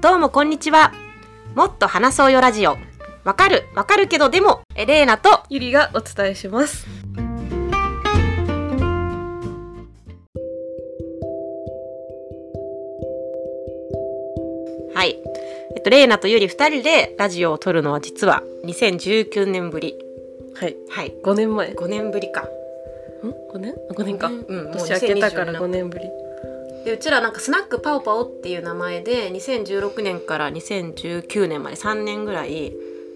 どうもこんにちは。もっと話そうよラジオ。わかる、わかるけどでも、エレーナと、ゆりがお伝えします。はい。えっと、レーナとユリ二人でラジオを撮るのは実は2019年ぶり。はい。はい。5年前。ん5年ぶりか。?5 年 ?5 年か。うん、年明けたから2020 5年ぶり。でうちらなんかスナックパオパオっていう名前で2016年から2019年まで3年ぐらい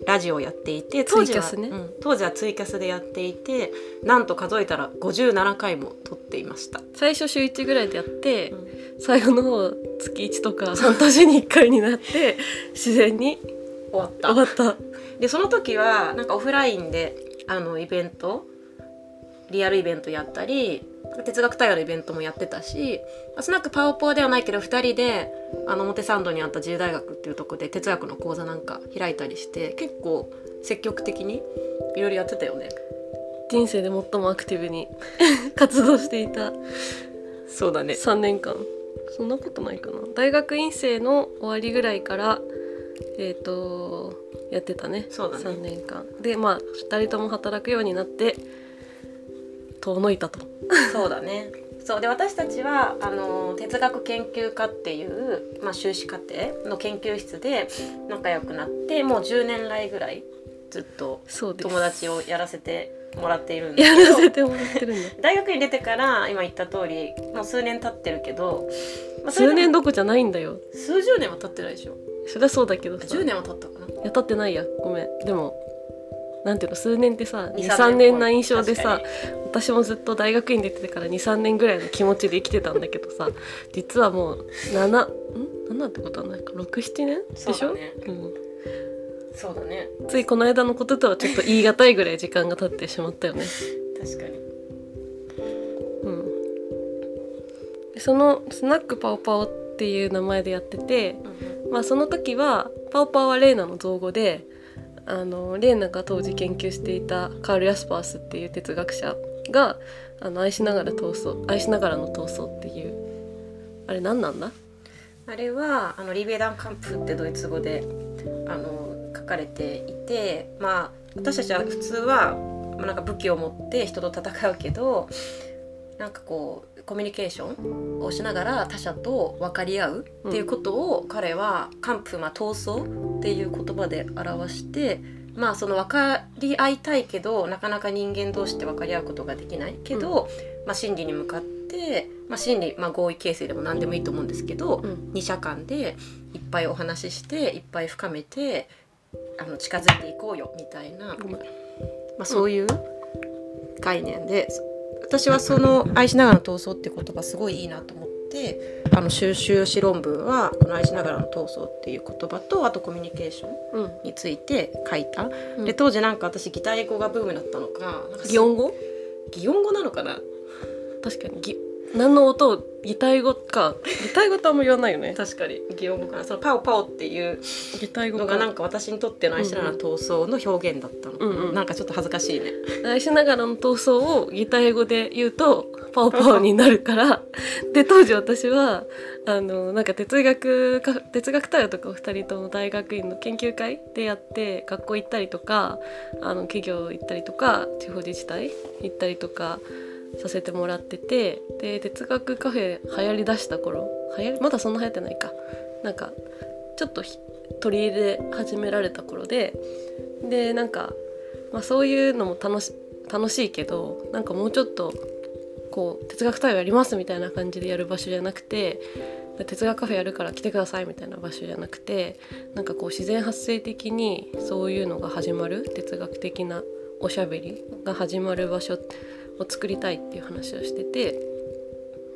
ラジオをやっていて当時はツイキャスねうん当時はツイキャスでやっていてなんと数えたら57回も撮っていました。最初週1ぐらいでやって、うん。最後の方月1とか半年に1回になって 自然に終わった。終わった。でその時はなんかオフラインであのイベントリアルイベントやったり哲学対話のイベントもやってたしスナックパオポーではないけど2人であの表参道にあった自由大学っていうとこで哲学の講座なんか開いたりして結構積極的にいろいろやってたよね人生で最もアクティブに 活動していたそうだね3年間。そんなことないかな。大学院生の終わりぐらいから、えっ、と、やってたね。そうだね3年間。で、まあ、2人とも働くようになって、遠のいたと。そうだねそうで私たちはあの哲学研究科っていう、まあ、修士課程の研究室で仲良くなってもう10年来ぐらいずっと。友達をやらせてもらっているんだやけどらせてもらってるんだ。大学に出てから今言った通りもう数年経ってるけど、まあ数年どこじゃないんだよ。数十年は経ってないでしょそりゃそうだけどさ。10年は経ったかないや、経ってないや。ごめん。でも、なんていうの、数年ってさ、2、2 3年な印象で確さか、私もずっと大学院出てから2、3年ぐらいの気持ちで生きてたんだけどさ、実はもう7、ん ?7 ってことはないか ?6、7年？でしょ？そうだねうん。そうだねついこの間のこととはちょっと言い難いぐらい時間が経ってしまったよね。確かにうん。でそのスナックパオパオっていう名前でやってて、まあその時はパオパオはレーナの造語であのレーナが当時研究していたカール・ヤスパースっていう哲学者があの愛しながら闘争愛しながらの闘争っていうあれ何なんだ？あれはあのリベダンカンプってドイツ語であの書かれていてまあ私たちは普通は、まあ、なんか武器を持って人と戦うけどなんかこうコミュニケーションをしながら他者と分かり合うっていうことを、彼はカンプ、まあ、闘争っていう言葉で表してまあその分かり合いたいけどなかなか人間同士って分かり合うことができないけど、まあ、真理に向かって、まあ、真理、まあ、合意形成でも何でもいいと思うんですけど、うん。二者間でいっぱいお話ししていっぱい深めてあの近づいていこうよみたいな、まあ、そういう概念で、私はその「愛しながらの闘争」って言葉すごいいいなと思ってあの修習士論文はこの「愛しながらの闘争」っていう言葉とあとコミュニケーションうん。について書いた。うん。で当時なんか私擬態語がブームだったのか擬音語？擬音語なのかな？確かに。ぎ何の音を擬態語か。擬態語ってあんま言わないよね。確かに。擬音語かな。そのパオパオっていう擬態語がなんか私にとっての愛しながらの闘争の表現だったの。うんうん。なんかちょっと恥ずかしいね。愛しながらの闘争を擬態語で言うとパオパオになるから。で当時私はあのなんか哲学か哲学対話とかを2人とも大学院の研究会でやって学校行ったりとかあの企業行ったりとか地方自治体行ったりとかさせてもらっててで哲学カフェ流行りだした頃流行りまだそんな流行ってないか。なんかちょっと取り入れ始められた頃ででなんか、まあ、そういうのも楽し楽しいけどなんかもうちょっとこう哲学対話やりますみたいな感じでやる場所じゃなくて哲学カフェやるから来てくださいみたいな場所じゃなくてなんかこう自然発生的にそういうのが始まる哲学的なおしゃべりが始まる場所を作りたいっていう話をしてて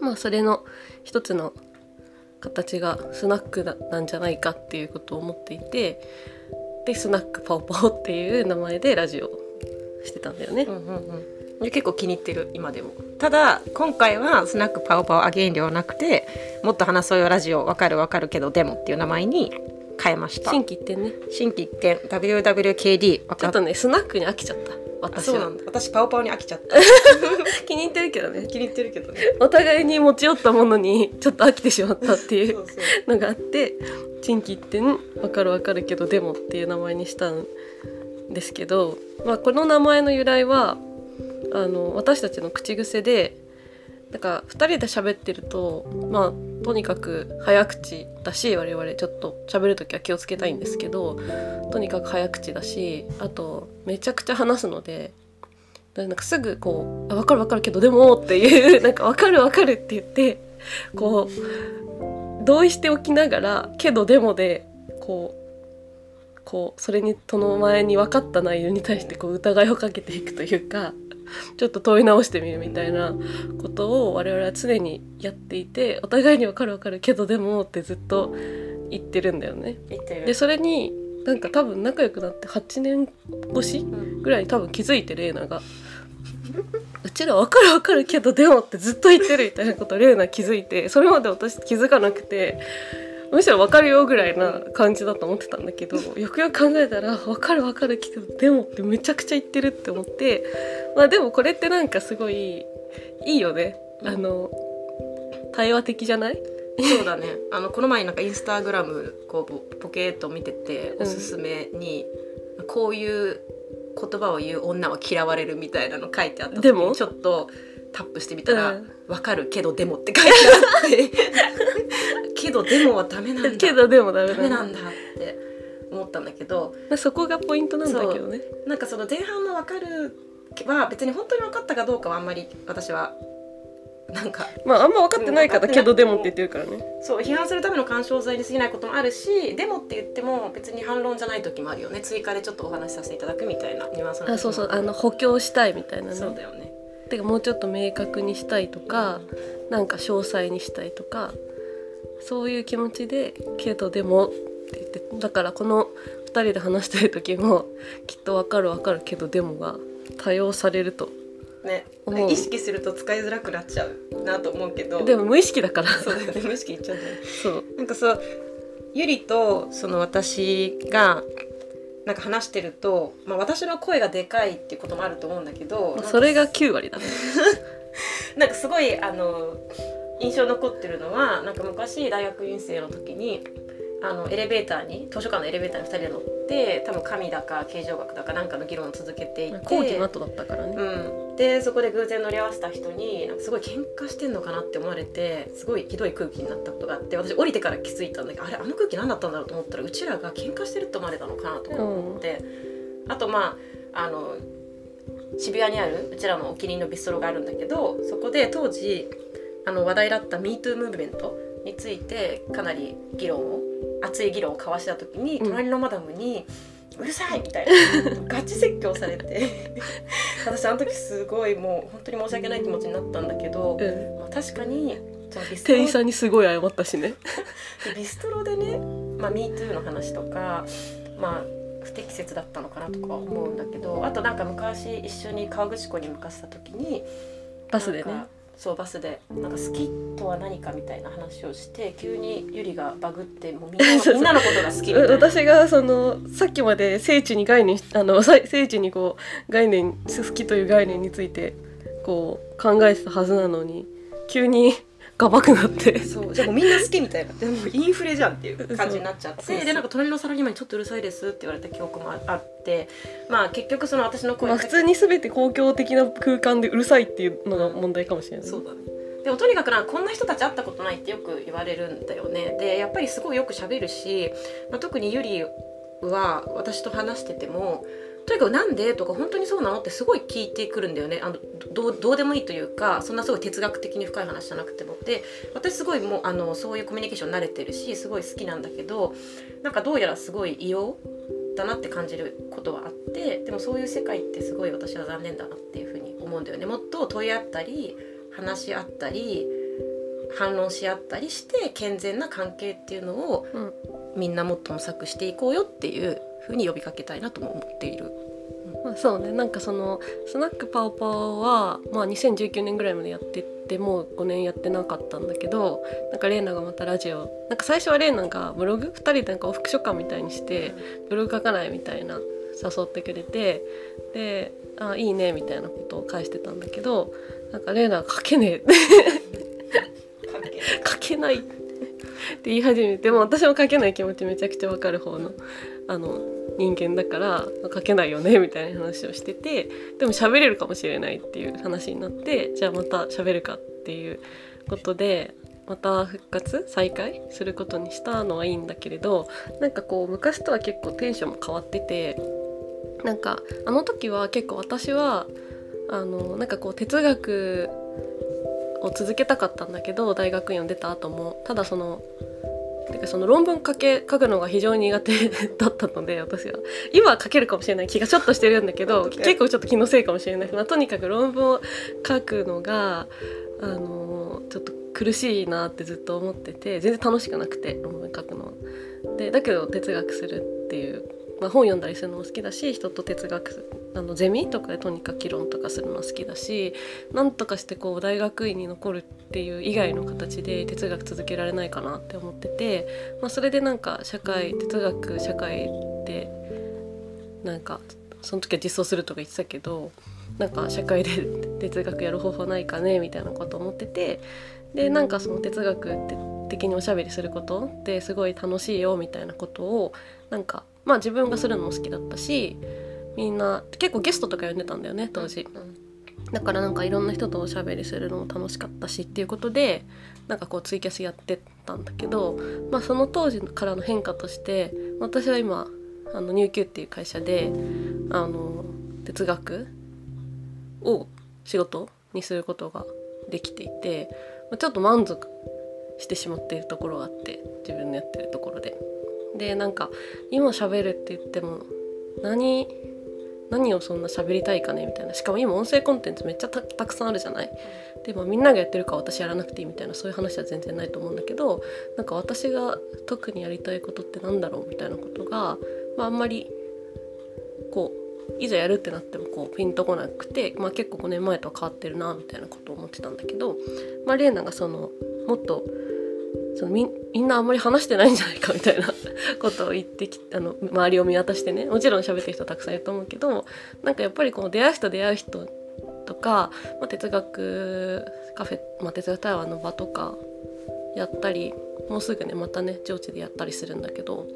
まあそれの一つの形がスナックだなんじゃないかっていうことを思っていてでスナックパオパオっていう名前でラジオをしてたんだよね。うんうんうん。で結構気に入ってる今でも。ただ今回はスナックパオパオアゲインではなくてもっと話そうよラジオわかるわかるけどでもっていう名前に変えました。新規一点ね。新規一点。WWKD ちょっとねスナックに飽きちゃった。あ私は。そうなんだ。私パオパオに飽きちゃった。気に入ってるけどね。気に入ってるけどね。お互いに持ち寄ったものに ちょっと飽きてしまったっていうのがあって珍奇一点わかるわかるけどでもっていう名前にしたんですけど、まあ、この名前の由来はあの私たちの口癖でなんか2人で喋ってるとまあとにかく早口だし我々ちょっと喋る時は気をつけたいんですけどとにかく早口だしあとめちゃくちゃ話すのでなんかすぐこう「分かる分かるけどでも」っていう なんか「分かる分かる」って言ってこう同意しておきながら「けどでも」でこうこうそれにその前に分かった内容に対してこう疑いをかけていくというか ちょっと問い直してみるみたいなことを我々は常にやっていてお互いに分かる分かるけどでもってずっと言ってるんだよね。言ってるでそれになんか多分仲良くなって8年越しうんぐらいに多分気づいてレイナが「うちら分かる分かるけどでも」ってずっと言ってるみたいなことレイナ気づいてそれまで私気づかなくてむしろ分かるよぐらいな感じだと思ってたんだけどよくよく考えたら「分かる分かるけどでも」ってめちゃくちゃ言ってるって思ってまあでもこれってなんかすごいいいよね。あの対話的じゃない？そうだね。あのこの前なんかインスタグラムこうポポケーっと見ててうん。おすすめに、こういう言葉を言う女は嫌われるみたいなの書いてあった時でも？にちょっとタップしてみたらうん「わ、かるけどでも」って書いてあってけどでもはダメなんだ。けどでもダメなんだって思ったんだけど。そこがポイントなんだけどね。なんかその前半の「わかる」は別に本当に分かったかどうかはあんまり私はなんかまああんま分かってないからうんけどでもって言ってるからね。そう批判するための干渉剤に過ぎないこともあるしでもって言っても別に反論じゃない時もあるよね。追加でちょっとお話しさせていただくみたいなニュアンスあそうそう。あの補強したいみたいなそうね。だよね。てかもうちょっと明確にしたいとか、なんか詳細にしたいとかそういう気持ちで「けどでも」って言ってだからこの2人で話してる時もきっと分かる分かるけどでもが多用されるとね。意識すると使いづらくなっちゃうなと思うけど。でも無意識だから。そうだよね。無意識言っちゃうんだよね。そう。なんかそうゆりとその私がなんか話してると、まあ、私の声がでかいっていうこともあると思うんだけどそれが9割だね。なんかすごいあの印象残ってるのはなんか昔大学院生の時にあのエレベーターに図書館のエレベーターに2人で乗って多分神だか形状学だかなんかの議論を続けていて後期の後だったからね、うん、でそこで偶然乗り合わせた人になんかすごい喧嘩してんのかなって思われてすごいひどい空気になったことがあって私降りてから気づいたんだけどあれあの空気何だったんだろうと思ったらうちらが喧嘩してるって思われたのかなとか思って、あとまああの渋谷にあるうちらのお気に入りのビストロがあるんだけどそこで当時あの話題だった MeToo ムーブメントについてかなり議論を熱い議論を交わした時にうん。隣のマダムに「うるさい!」みたいなガチ説教されて私あの時すごいもう本当に申し訳ない気持ちになったんだけど、うん、まあ、確かに店員さんにすごい謝ったしね。ビストロでね「まあ、MeToo」の話とかまあ不適切だったのかなとかは思うんだけどあとなんか昔一緒に河口湖に向かった時にバスでねそうバスでなんか好きとは何かみたいな話をして急にゆりがバグってもうみんな みんなのことが好きみたいな。私がそのさっきまで聖地に概念あのさ 聖地にこう概念好きという概念についてこう考えてたはずなのに急にガバくなって。そう。じゃあもうみんな好きみたいな。でもインフレじゃんっていう感じになっちゃって。でなんか隣のサラリーマンにちょっとうるさいですって言われた記憶もあって。まあ結局その私の声まあ普通に全て公共的な空間でうるさいっていうのが問題かもしれない、そうだね。でもとにかくなこんな人たち会ったことないってよく言われるんだよね。でやっぱりすごいよく喋るし、まあ、特にゆりは私と話しててもとにかくなんでとか本当にそうなのってすごい聞いてくるんだよね。あのどうどうでもいいというかそんなすごい哲学的に深い話じゃなくても。で私すごいもうあのそういうコミュニケーション慣れてるしすごい好きなんだけどなんかどうやらすごい異様だなって感じることはあってでもそういう世界ってすごい私は残念だなっていうふうに思うんだよね。もっと問い合ったり話し合ったり反論し合ったりして健全な関係っていうのをうん。みんなもっと模索していこうよっていうふうに呼びかけたいなとも思っている。まあ、そうね。なんかそのスナックパオパオは、まあ、2019年ぐらいまでやっててもう5年やってなかったんだけどなんかレイナがまたラジオなんか最初はレイナがブログ？2人でなんか往復書簡みたいにしてブログ書かないみたいな誘ってくれてで「あいいね」みたいなことを返してたんだけどなんかレイナが書けねえ。書けない。って言い始めても私も書けない気持ちめちゃくちゃわかる方のあの人間だから書けないよね みたいな話をしててでも喋れるかもしれないっていう話になってじゃあまた喋るかっていうことでまた復活再開することにしたのはいいんだけれどなんかこう昔とは結構テンションも変わっててなんかあの時は結構私はあのなんかこう哲学を続けたかったんだけど大学院を出た後もただそのてかその論文書け書くのが非常に苦手 だったので私は。今は書けるかもしれない気がちょっとしてるんだけど 結構ちょっと気のせいかもしれない。まあ、とにかく論文を書くのがあのちょっと苦しいなってずっと思ってて全然楽しくなくて論文書くのは。でだけど哲学するっていう、まあ、本読んだりするのも好きだし人と哲学あのゼミとかでとにかく議論とかするの好きだしなんとかしてこう大学院に残るっていう以外の形で哲学続けられないかなって思ってて、まあ、それでなんか社会哲学社会でなんかその時は実装するとか言ってたけどなんか社会で 哲学やる方法ないかねみたいなこと思っててでなんかその哲学的におしゃべりすることってすごい楽しいよみたいなことをなんかまあ自分がするのも好きだったしみんな結構ゲストとか呼んでたんだよね当時。だからなんかいろんな人とおしゃべりするのも楽しかったしっていうことでなんかこうツイキャスやってたんだけど、まあ、その当時からの変化として私は今あの入級っていう会社であの哲学を仕事にすることができていてちょっと満足してしまっているところがあって自分のやってるところで。でなんか今喋るって言っても何何をそんな喋りたいかねみたいな。しかも今音声コンテンツめっちゃたくさんあるじゃない？で、まあ、みんながやってるから私やらなくていいみたいなそういう話は全然ないと思うんだけどなんか私が特にやりたいことってなんだろうみたいなことが、まあ、あんまりこういざやるってなってもこうピンとこなくて、まあ、結構5年前とは変わってるなみたいなことを思ってたんだけど、まあ、レーナがそのもっとそのみみんなあんまり話してないんじゃないかみたいな ことを言ってきあの周りを見渡してねもちろん喋ってる人たくさんいると思うけどなんかやっぱりこの出会う人出会う人とか、まあ、哲学カフェ、まあ、哲学対話の場とかやったりもうすぐねまたね上智でやったりするんだけど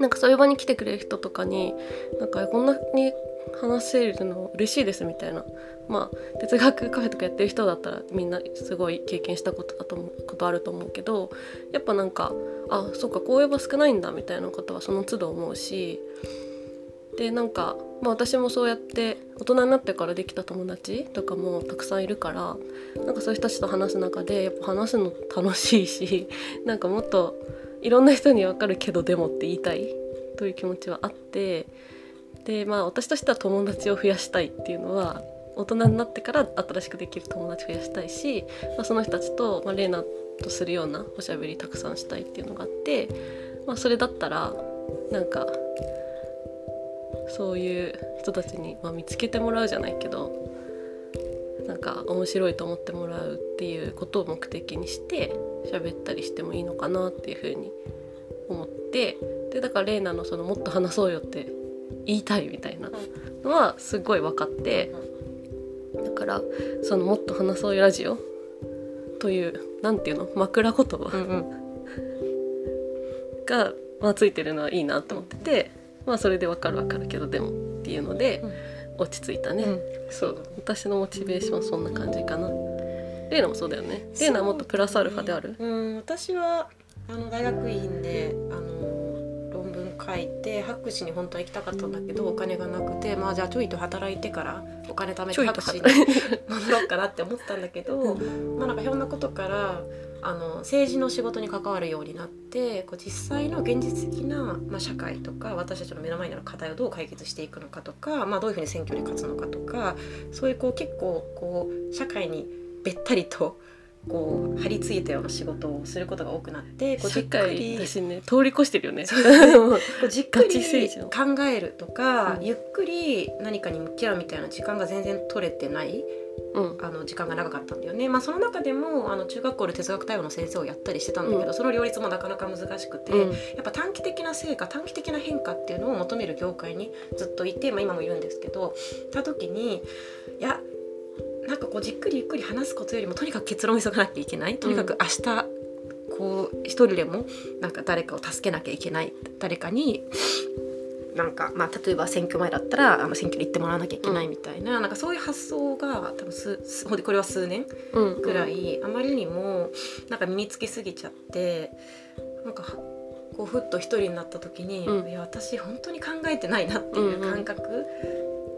なんかそういう場に来てくれる人とかになんかこんなに話せるの嬉しいですみたいな。まあ哲学カフェとかやってる人だったらみんなすごい経験したことだと思うことあると思うけどやっぱなんかあそうかこういう場少ないんだみたいなことはその都度思うしでなんか、まあ、私もそうやって大人になってからできた友達とかもたくさんいるからなんかそういう人たちと話す中でやっぱ話すの楽しいし なんかもっといろんな人に分かるけどでもって言いたいという気持ちはあってでまあ私としては友達を増やしたいっていうのは大人になってから新しくできる友達増やしたいし、まあ、その人たちと、まあ、レイナとするようなおしゃべりたくさんしたいっていうのがあって、まあ、それだったらなんかそういう人たちに、まあ、見つけてもらうじゃないけどなんか面白いと思ってもらうっていうことを目的にして喋ったりしてもいいのかなっていうふうに思ってでだからレイナのそのもっと話そうよって言いたいみたいなのはすごい分かってだからそのもっと話そうよラジオというなんていうの？枕言葉、うんうん、が、まあ、ついてるのはいいなと思ってて、まあそれで分かる分かるけどでもっていうので、落ち着いたね、うん、そう。私のモチベーションそんな感じかな。レイナもそうだよね。レイナはもっとプラスアルファである、うん。私はあの大学院であの書いて博士に本当は行きたかったんだけどお金がなくてまあじゃあちょいと働いてからお金貯めて博士に戻ろうかなって思ったんだけど、まあなんかひょんなことからあの政治の仕事に関わるようになってこう実際の現実的な、まあ、社会とか私たちの目の前にある課題をどう解決していくのかとか、まあ、どういうふうに選挙に勝つのかとかそういうこう結構こう社会にべったりとこう張り付いたような仕事をすることが多くなってこうじっくり私ね通り越してるよね。こうじっくり考えるとか、うん、ゆっくり何かに向き合うみたいな時間が全然取れてない、うん、あの時間が長かったんだよね。まあ、その中でもあの中学校で哲学対応の先生をやったりしてたんだけど、うん、その両立もなかなか難しくて、やっぱ短期的な成果短期的な変化っていうのを求める業界にずっといて、まあ、今もいるんですけどた時にいやなんかこうじっくりゆっくり話すことよりもとにかく結論を急がなきゃいけない。とにかく明日、ここう一人でもなんか誰かを助けなきゃいけない。誰かになんか、まあ、例えば選挙前だったらあの選挙に行ってもらわなきゃいけないみたいな,、なんかそういう発想が多分すすほんでこれは数年うん。ぐらい、あまりにもなんか身につきすぎちゃってなんかこうふっと一人になった時に、うん。いや私本当に考えてないなっていう感覚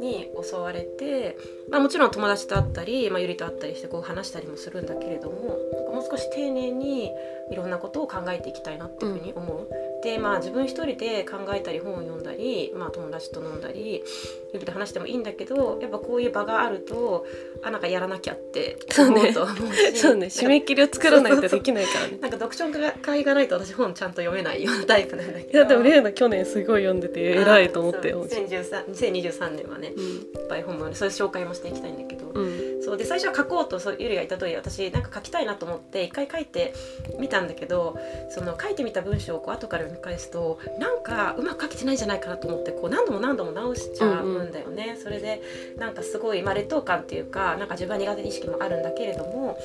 に襲われて、まあ、もちろん友達と会ったり、まあ、ゆりと会ったりしてこう話したりもするんだけれどももう少し丁寧にいろんなことを考えていきたいなっていうふうに思う。でまあ自分一人で考えたり本を読んだり、まあ、友達と飲んだりゆりと話してもいいんだけどやっぱこういう場があるとあなんかやらなきゃって思うと思うし そうね。締め切りを作らないとできないからね。なんか読書会がないと私本ちゃんと読めないようなタイプなんだけどいやでもレイナ去年すごい読んでて偉いと思ったよそう。2013 2023年はねうん。いっぱい本もねそういう紹介もしていきたいんだけど、うんう。で最初は書こうとそうゆりが言った通り私なんか書きたいなと思って一回書いてみたんだけどその書いてみた文章をこう後から読み返すとなんかうまく書けてないんじゃないかなと思ってこう何度も何度も直しちゃうんだよね、それでなんかすごい、まあ、劣等感っていうかなんか自分は苦手意識もあるんだけれども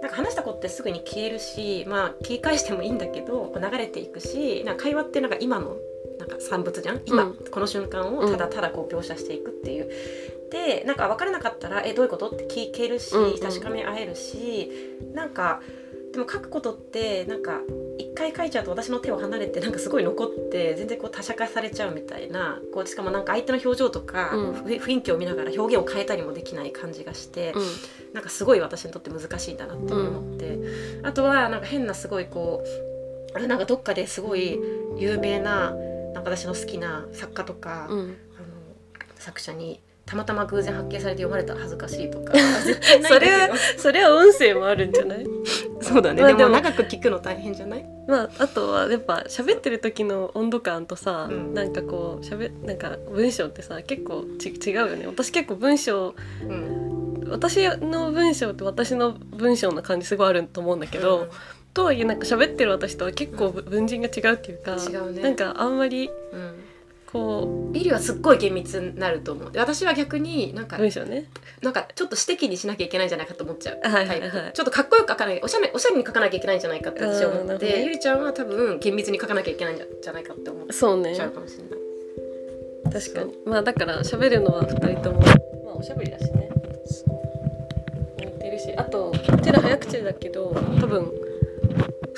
なんか話したことってすぐに消えるしまあ切り返してもいいんだけどこう流れていくしなんか会話ってなんか今のなんか産物じゃん？今、うん。この瞬間をただただこう描写していくっていう。でなんか分からなかったら「えどういうこと?」って聞けるしうんうん確かめ合えるし、なんかでも書くことってなんか一回書いちゃうと私の手を離れてなんかすごい残って全然こう他者化されちゃうみたいなこうしかもなんか相手の表情とか、うん。ふ雰囲気を見ながら表現を変えたりもできない感じがして、うん。なんかすごい私にとって難しいんだなって思って、あとはなんか変なすごいこうあれなんかどっかですごい有名ななんか私の好きな作家とか、うん。あの作者にたまたま偶然発見されて読まれたら恥ずかしいとか。それはそれは音声もあるんじゃない？そうだね、まあでも長く聞くの大変じゃない？まあ、あとはやっぱ喋ってる時の温度感とさ、うん。なんかこう喋なんか文章ってさ結構ち違うよね。私結構文章うん。私の文章って私の文章の感じすごいあると思うんだけど、とはいえなんか喋ってる私とは結構文人が違うっていうか、違うね。なんかあんまりうん。うんこリリはすっごい厳密になると思う。で私は逆になんかう文章ね。なんかちょっと私的にしなきゃいけないんじゃないかと思っちゃうはいタイプ、はい。はいちょっとかっこよく書かないおしゃれおしゃれに書かなきゃいけないんじゃないかって私は思って、あーなるほどね。ゆりちゃんは多分厳密に書かなきゃいけないんじゃないかって思っそうねちゃうかもしれない、確かにまあだから喋るのは2人ともまあおしゃべりだしね似てるしあとうちら早口だけど多分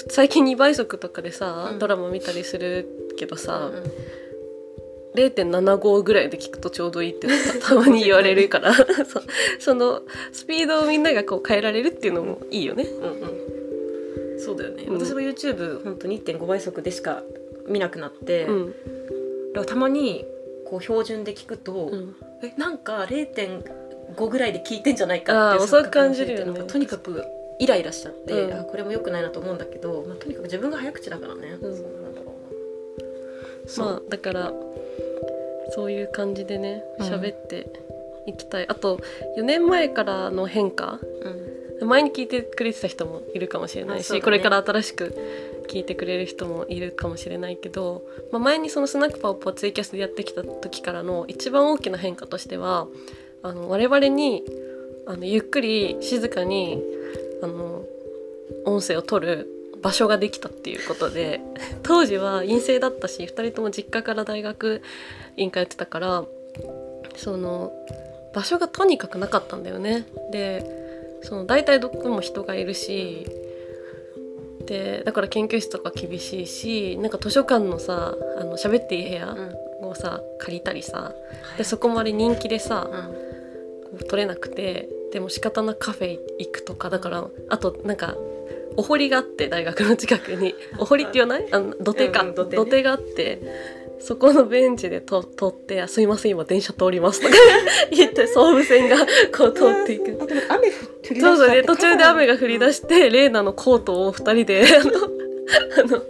最近2倍速とかでさ、うん。ドラマ見たりするけどさ、うん。0.75ぐらいで聞くとちょうどいいってた たまに言われるから。そそのスピードをみんながこう変えられるっていうのもいいよね。うんうん。そうだよね、うん。私も YouTube 本当に1.5倍速でしか見なくなって、うん。だからたまにこう標準で聞くと、うん。えなんか0.5ぐらいで聞いてんじゃないかって遅く感じるよね。とにかくイライラしちゃって、うん。あこれも良くないなと思うんだけど、まあ、とにかく自分が早口だからね、うん。そう。なんだろうなまあだからそういう感じでねうん。喋っていきたい、あと4年前からの変化うん。前に聞いてくれてた人もいるかもしれないし、ね。これから新しく聞いてくれる人もいるかもしれないけど、まあ、前にそのスナックパオポツイキャスでやってきた時からの一番大きな変化としてはあの我々にあのゆっくり静かにあの音声を取る場所ができたっていうことで 当時は陰性だったし2人とも実家から大学院通ってたからその場所がとにかくなかったんだよね。でその大体どこも人がいるしでだから研究室とか厳しいしなんか図書館のさあの喋っていい部屋うん。をさ借りたりさはい。でそこまで人気でさうん。こう取れなくてでも仕方なくカフェ行くとかだからあとなんかお堀があって大学の近くに。お堀って言わない？あの土手か、うん土手ね。土手があってそこのベンチでと取ってあ「すいません今電車通ります」とか 言って総武線がこう通っていく。あでも雨降り出そうそうでしたって途中で雨が降り出して、レイナのコートを2人で あのあの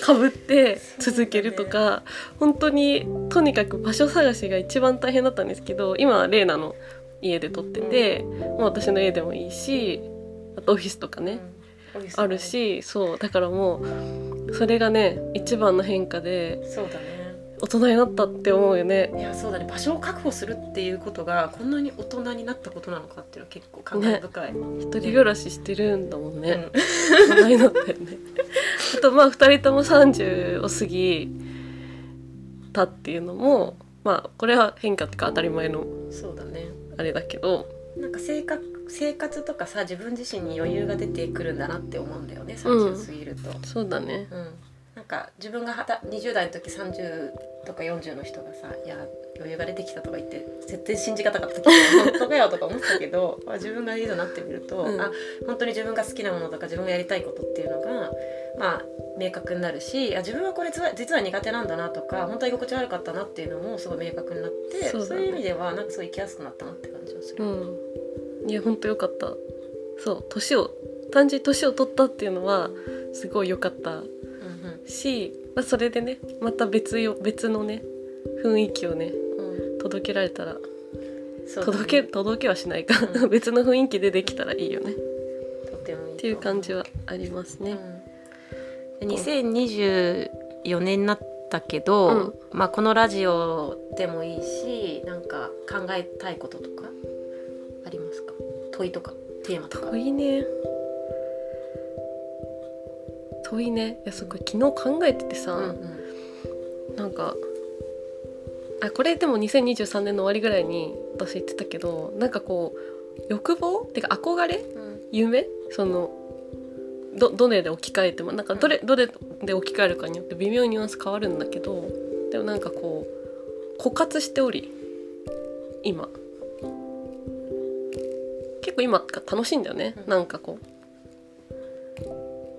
かぶって続けるとか、本当にとにかく場所探しが一番大変だったんですけど今はレイナの家で撮ってて、もう私の家でもいいしあとオフィスとかね、うん。あるしそうだからもうそれがね一番の変化でそうだね。大人になったって思うよね。いやそうだね。場所を確保するっていうことがこんなに大人になったことなのかっていうのは結構感慨深い、一人暮らししてるんだもんね、うん。大人になったよね。あとまあ2人とも30を過ぎたっていうのもまあこれは変化っていうか当たり前の。そうだねあれだけどなんか生活生活とかさ自分自身に余裕が出てくるんだなって思うんだよねうん。30過ぎると、そうだね。うん。なんか自分がはた20代の時30とか40の人がさ「いや余裕が出てきた」とか言って絶対信じがたかったけど「本当かよ」とか思ってたけどまあ自分がいざなってみると、うん。あ本当に自分が好きなものとか自分がやりたいことっていうのがまあ明確になるしあ自分はこれ実は実は苦手なんだなとか本当は居心地悪かったなっていうのもすごい明確になってそうだね。いう意味ではなんかすごい生きやすくなったなって感じがする。うん。いやほんとよかった。そう年を単純に年を取ったっていうのはすごい良かったうんうん。し、まあ、それでねまた別よ別のね雰囲気をねうん届けられたらね。届け届けはしないか、うん。別の雰囲気でできたらいいよね。とてもいいっていう感じはありますね。うん、2024年になったけど、うん。まあこのラジオでもいいしなんか考えたいこととかありますか？問いとかテーマとか。問いね。問いね。いやそこ昨日考えててさ、うんうん。なんかあこれでも2023年の終わりぐらいに私言ってたけどなんかこう欲望？っていうか憧れ？うん。夢？そのどどれで置き換えても？なんかどれどれで置き換えるかによって微妙にニュアンス変わるんだけどでもなんかこう枯渇しており今。結構今が楽しいんだよね、うん。なんかこう。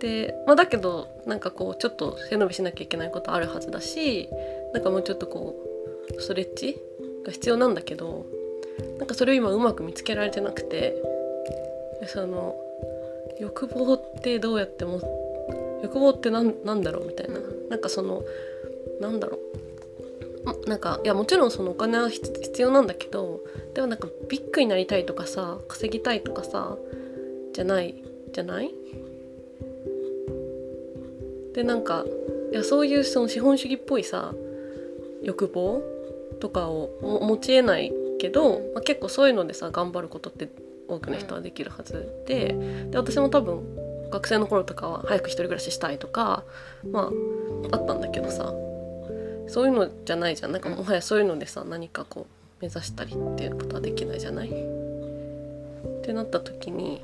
で、まあ、だけどなんかこうちょっと背伸びしなきゃいけないことあるはずだしなんかもうちょっとこうストレッチが必要なんだけどなんかそれを今うまく見つけられてなくてその欲望ってどうやっても欲望ってなんなんだろうみたいな、なんかそのなんだろう。なんかいやもちろんそのお金は必要なんだけどでもなんかビッグになりたいとかさ稼ぎたいとかさじゃないじゃない？でなんかいやそういうその資本主義っぽいさ欲望とかをも持ちえないけど、まあ、結構そういうのでさ頑張ることって多くの人はできるはずでで私も多分学生の頃とかは早く一人暮らししたいとかまああったんだけどさそういうのじゃないじゃん。なんかもはやそういうのでさ何かこう目指したりっていうことはできないじゃない？ってなった時に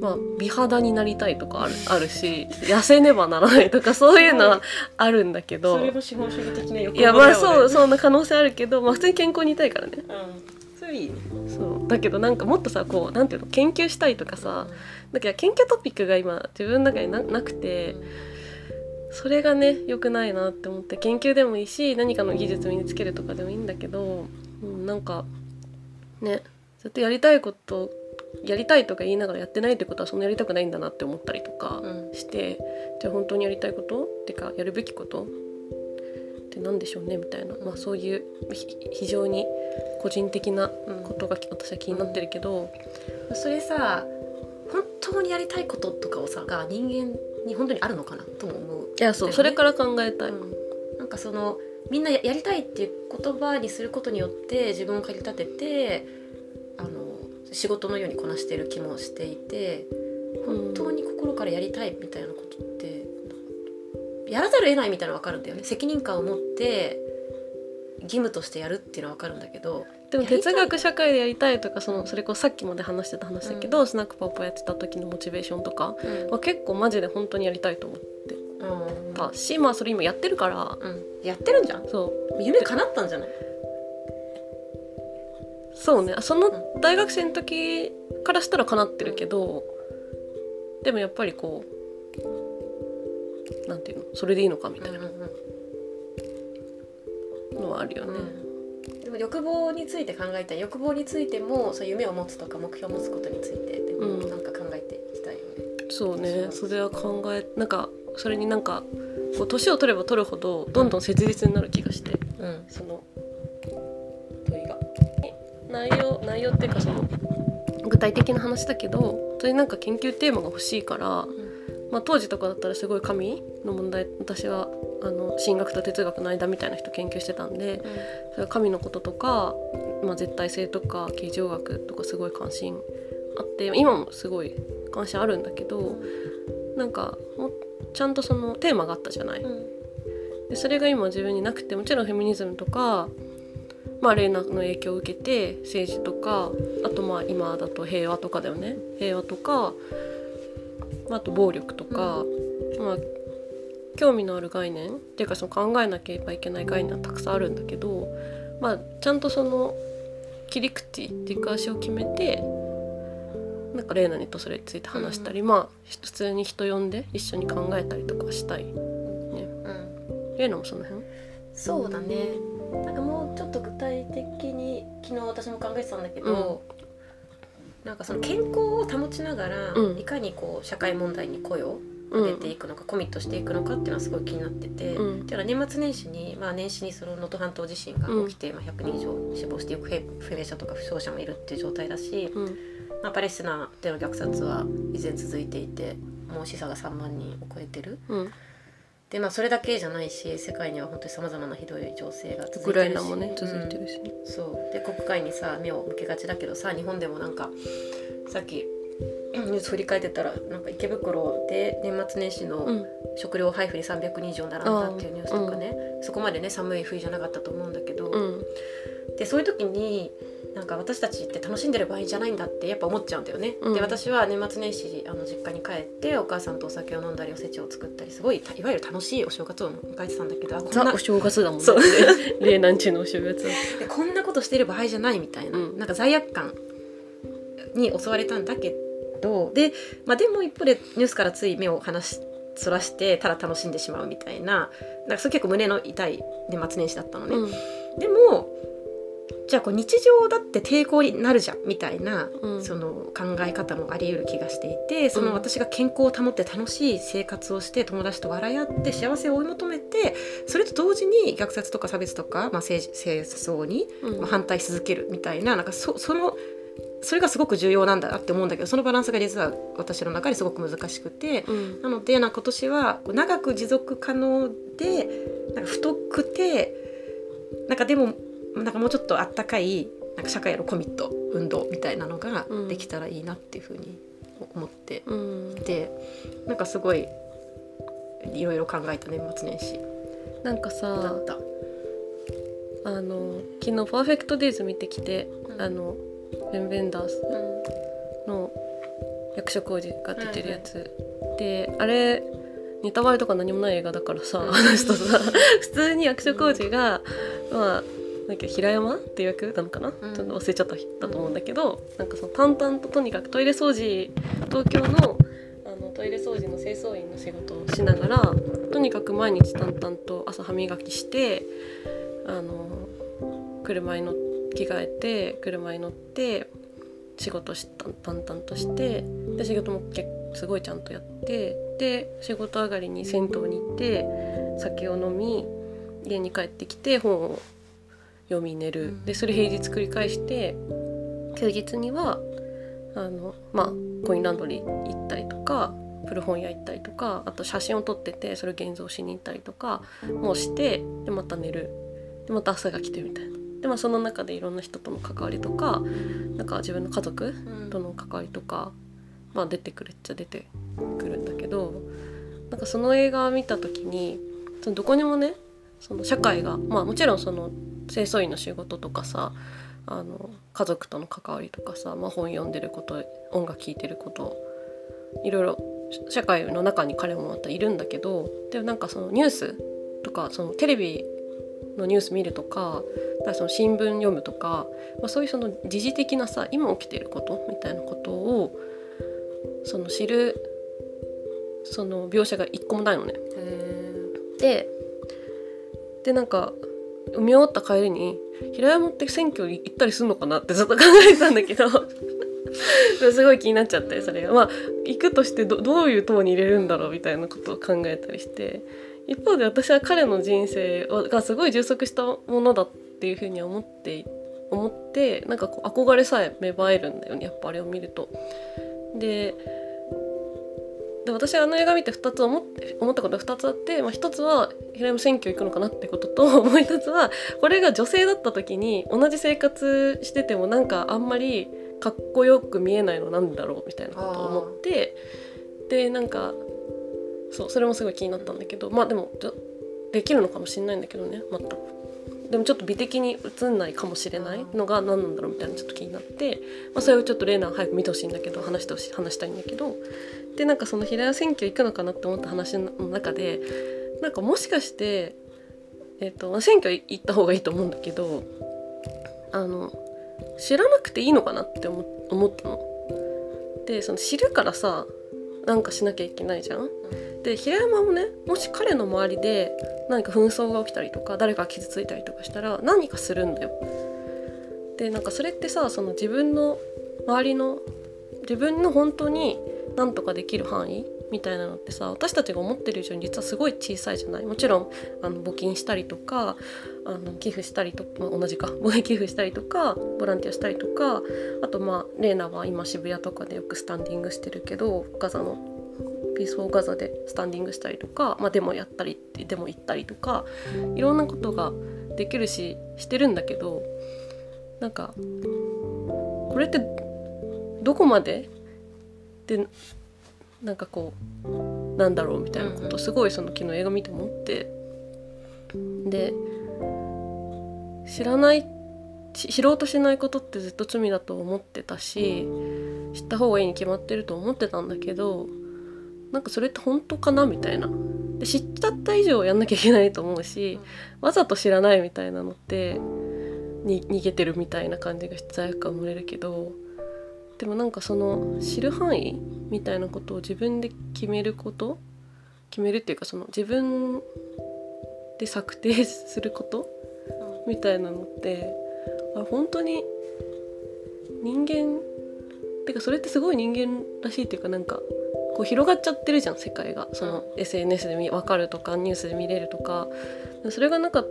まあ美肌になりたいとかあるあるし痩せねばならないとかそういうのはあるんだけど。それも資本主義的な欲望いやまあそうだよねそんな可能性あるけど、まあ、普通に健康にいたいからね。うん。それいいね。そう。だけどなんかもっとさこうなんていうの研究したいとかさだけど研究トピックが今自分の中にななくてそれがね良くないなって思って研究でもいいし何かの技術身につけるとかでもいいんだけど、うん、なんかねずっとやりたいことやりたいとか言いながらやってないってことはそんなやりたくないんだなって思ったりとかうん。して、じゃあ本当にやりたいこと？ってかやるべきこと？って何でしょうねみたいな、まあ、そういうひ非常に個人的なうんことが私は気になってるけど、それさ本当にやりたいこととかをさが人間に本当にあるのかな？とも思う。いやそう、それから考えたい。うん。なんかそのみんなややりたいっていう言葉にすることによって自分を駆り立てて仕事のようにこなしている気もしていて本当に心からやりたいみたいなことってやらざるを得ないみたいなの分かるんだよね。責任感を持って義務としてやるっていうのは分かるんだけどでも哲学社会でやりたいとかそのそれこそさっきまで話してた話だけど、スナックパパやってた時のモチベーションとかうん。は結構マジで本当にやりたいと思って。うん。たし、まあそれ今やってるから。うん。やってるんじゃん。そう。夢叶ったんじゃない？そうね。その大学生の時からしたら叶ってるけどでもやっぱりこうなんていうの？それでいいのかみたいな。のはあるよね。でも欲望について考えたい。欲望についてもそう夢を持つとか目標を持つことについてでもうん。なんか考えていきたいよね。そうね。それは考えなんかそれになんかこう年を取れば取るほどどんどん切実になる気がして。うん。その内容内容っていうかその具体的な話だけどそれになんか研究テーマが欲しいから、まあ、当時とかだったらすごい神の問題私はあの神学と哲学の間みたいな人研究してたんでそれ神のこととか、まあ、絶対性とか形状学とかすごい関心あって今もすごい関心あるんだけどなんかもうちゃんとそのテーマがあったじゃない。でそれが今自分になくてもちろんフェミニズムとか、まあ、レーナの影響を受けて政治とかあとまあ今だと平和とかだよね。平和とか、まあ、あと暴力とか、まあ興味のある概念っていうかその考えなければいけない概念はたくさんあるんだけど、まあ、ちゃんとその切り口っていうか足を決めてなんかレーナにとそれについて話したり、まあ普通に人呼んで一緒に考えたりとかしたいね。うん。レーナもその辺？そうだねなんかもうちょっと具体的に昨日私も考えてたんだけど、なんかその健康を保ちながら、うん。いかにこう社会問題に声をう上げていくのか、コミットしていくのかっていうのはすごい気になってて、うん。っていうのは年末年始に、まあ、年始にその能登半島地震が起きて、まあ、100人以上死亡して行方不明者とか負傷者もいるっていう状態だし、うん。まあ、パレスチナでの虐殺は依然続いていてもう死者が3万人を超えてる。うんでまあそれだけじゃないし世界には本当にさまざまなひどい情勢が続いてるし。ウクライナもね続いてるし。ね。そう。で国会にさ目を向けがちだけどさ日本でもなんかさっきニュース振り返ってたらなんか池袋で年末年始のうん。食料配布に300人以上並んだっていうニュースとかね、そこまでね寒い冬じゃなかったと思うんだけど、うん。でそういう時になんか私たちって楽しんでる場合じゃないんだってやっぱ思っちゃうんだよね。うんで私は年末年始あの実家に帰ってお母さんとお酒を飲んだりおせちを作ったりすごいいわゆる楽しいお正月を迎えてたんだけどあこんなザお正月だもんね。そうレーナンチのお正月は。でこんなことしてる場合じゃないみたいな、うんなんか罪悪感に襲われたんだけどで,、まあ、でも一方でニュースからつい目を離しそらしてただ楽しんでしまうみたいななんかそれ結構胸の痛い年末年始だったのね。うんでもじゃあこう日常だって抵抗になるじゃんみたいな、うん。その考え方もあり得る気がしていてその私が健康を保って楽しい生活をして友達と笑い合って幸せを追い求めてそれと同時に虐殺とか差別とか、まあ、政治戦争に反対し続けるみたいななんかそそのそれがすごく重要なんだなって思うんだけどそのバランスが実は私の中ですごく難しくて。うん。なのでな今年は長く持続可能でなんか太くてなんかでもなんかもうちょっとあったかいなんか社会へのコミット運動みたいなのがうん。できたらいいなっていうふうに思ってうん。でなんかすごいいろいろ考えた年末年始。なんかださ。あの昨日「パーフェクト・デイズ」見てきて、うん。あのベン・ベンダースうん。の役所広司が出てるやつ、であれネタバレとか何もない映画だからさ、うん。話すとさ普通に役所広司がまあなんか平山っていう役なのかな、うん。ちょっと忘れちゃっただと思うんだけど、なんかその淡々ととにかくトイレ掃除東京のあのトイレ掃除の清掃員の仕事をしながらとにかく毎日淡々と朝歯磨きしてあの車に乗着替えて車に乗って仕事した淡々としてで仕事も結構すごいちゃんとやってで仕事上がりに銭湯に行って酒を飲み家に帰ってきて本を読み寝る、うん。でそれ平日繰り返して休日にはあのまあコインランドリー行ったりとか古本屋行ったりとかあと写真を撮っててそれを現像しに行ったりとかもしてでまた寝る。でまた朝が来てみたいな。でまあその中でいろんな人との関わりとかなんか自分の家族うん。との関わりとか、まあ、出てくるっちゃ出てくるんだけどなんかその映画を見た時にそのどこにもねその社会がまあもちろんその清掃員の仕事とかさあの家族との関わりとかさ、まあ、本読んでること音楽聴いてることいろいろ社会の中に彼もまたいるんだけどでもなんかそのニュースとかそのテレビのニュース見るとかだその新聞読むとか、まあ、そういうその時事的なさ今起きていることみたいなことをその知るその描写が一個もないのね。へででなんか見終わった帰りに平山って選挙行ったりするのかなってずっと考えてたんだけど すごい気になっちゃってそれがまあ行くとしてどどういう党に入れるんだろうみたいなことを考えたりして一方で私は彼の人生がすごい充足したものだっていうふうに思って思ってなんかこう憧れさえ芽生えるんだよねやっぱあれを見ると。でで私はあの映画見て2つ思って思ったことが2つあって、まあ、1つは平山選挙行くのかなってことと もう1つはこれが女性だった時に同じ生活しててもなんかあんまりかっこよく見えないのなんだろうみたいなことを思ってでなんかそうそれもすごい気になったんだけどまあでもじゃできるのかもしれないんだけどね全く。でもちょっと美的に映んないかもしれないのが何なんだろうみたいなちょっと気になって、まあ、それをちょっとレーナー早く見てほしいんだけど話してほしい話したいんだけどでなんかその平屋選挙行くのかなって思った話の中でなんかもしかして、えっと選挙行った方がいいと思うんだけどあの知らなくていいのかなって思思ったの。でその知るからさなんかしなきゃいけないじゃん。で平山もねもし彼の周りで何か紛争が起きたりとか誰かが傷ついたりとかしたら何かするんだよ。でなんかそれってさその自分の周りの自分の本当に何とかできる範囲みたいなのってさ私たちが思ってる以上に実はすごい小さいじゃない？もちろんあの募金したりとかあの寄付したりと、まあ、同じか。募金寄付したりとかボランティアしたりとかあとまあレーナは今渋谷とかでよくスタンディングしてるけどガザのピース・フォー・ガザでスタンディングしたりとか、まあ、デモやったりってデモ行ったりとかいろんなことができるししてるんだけどなんかこれってどこまで？でなんかこうなんだろうみたいなことすごいその昨日映画見て思って。で知らないし知ろうとしないことってずっと罪だと思ってたし知った方がいいに決まってると思ってたんだけどなんかそれって本当かなみたいな。で知っちゃった以上やんなきゃいけないと思うしわざと知らないみたいなのってに逃げてるみたいな感じが罪悪感生まれるけどでもなんかその知る範囲みたいなことを自分で決めること決めるっていうかその自分で策定することみたいなのってあ本当に人間てかそれってすごい人間らしいっていうかなんかこう広がっちゃってるじゃん世界が。その SNS で分かるとかニュースで見れるとか。それがなかっ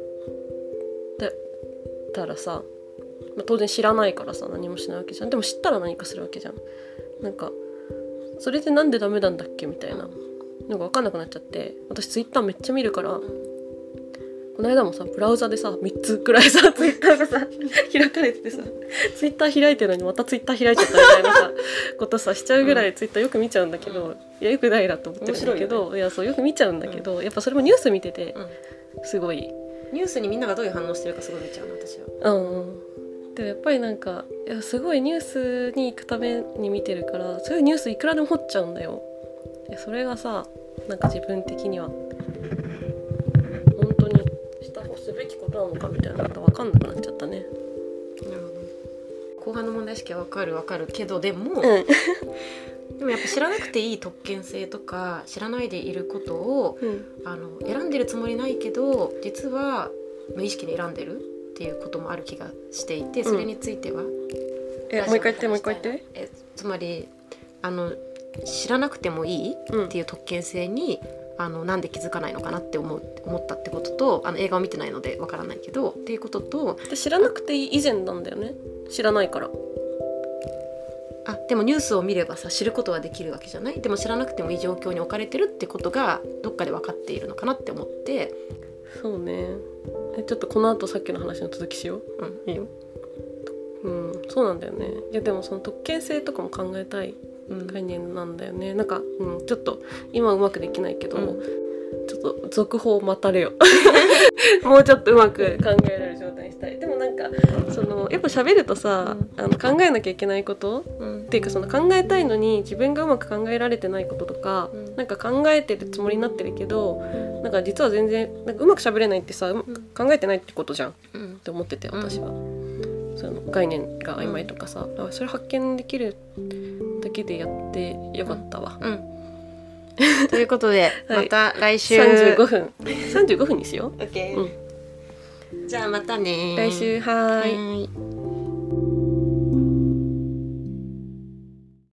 たらさ、まあ、当然知らないからさ何もしないわけじゃん。でも知ったら何かするわけじゃん。なんかそれでなんでダメなんだっけみたいな。のが分かんなくなっちゃって。私ツイッターめっちゃ見るからこの間もさブラウザでさ3つくらいさツイッターがさ開かれててさツイッター開いてるのにまたツイッター開いちゃったみたいなさ ことさしちゃうぐらいツイッターよく見ちゃうんだけど、いやよくないなと思ってるんだけどい,、やそうよく見ちゃうんだけど、やっぱそれもニュース見ててすごい。ニュースにみんながどういう反応してるかすごい見ちゃうな私は。うんでもやっぱりなんかいやすごいニュースに行くために見てるからそういうニュースいくらでも掘っちゃうんだよ。でそれがさなんか自分的には。本当にした方すべきことなのかみたいなのが分かんなくなっちゃったね。なるほど。後半の問題意識は分かる分かるけどでも、うん。でもやっぱ知らなくていい特権性とか知らないでいることをうん。あの選んでるつもりないけど実は無意識に選んでるっていうこともある気がしていてそれについては、えもう一回言ってもう一回言って。えつまりあの知らなくてもいいうん。っていう特権性にあのなんで気づかないのかなって思う思ったってこととあの映画を見てないのでわからないけどっていうこととで知らなくていい以前なんだよね。知らないから。あでもニュースを見ればさ知ることはできるわけじゃない？でも知らなくてもいい状況に置かれてるってことがどっかで分かっているのかなって思って、そうね。えちょっとこの後さっきの話の続きしよう。うん、いいよ。うんそうなんだよね。いやでもその特権性とかも考えたいうん。概念なんだよね。なんか、うん、ちょっと今うまくできないけど、うん。ちょっと続報待たれよ もうちょっとうまく考えられる状態にしたい。でもなんかそのやっぱ喋るとさ、あの考えなきゃいけないことうん。っていうかその考えたいのに自分がうまく考えられてないこととか、うん。なんか考えてるつもりになってるけどなんか実は全然なんかうまく喋れないってさ、考えてないってことじゃん。っうん。て思ってて私は、その概念が曖昧とかさ、だからそれ発見できるだけでやってよかったわ、うん。ということで、はい。また来週。35分。35分にしよう、うん、じゃあまたね来週はい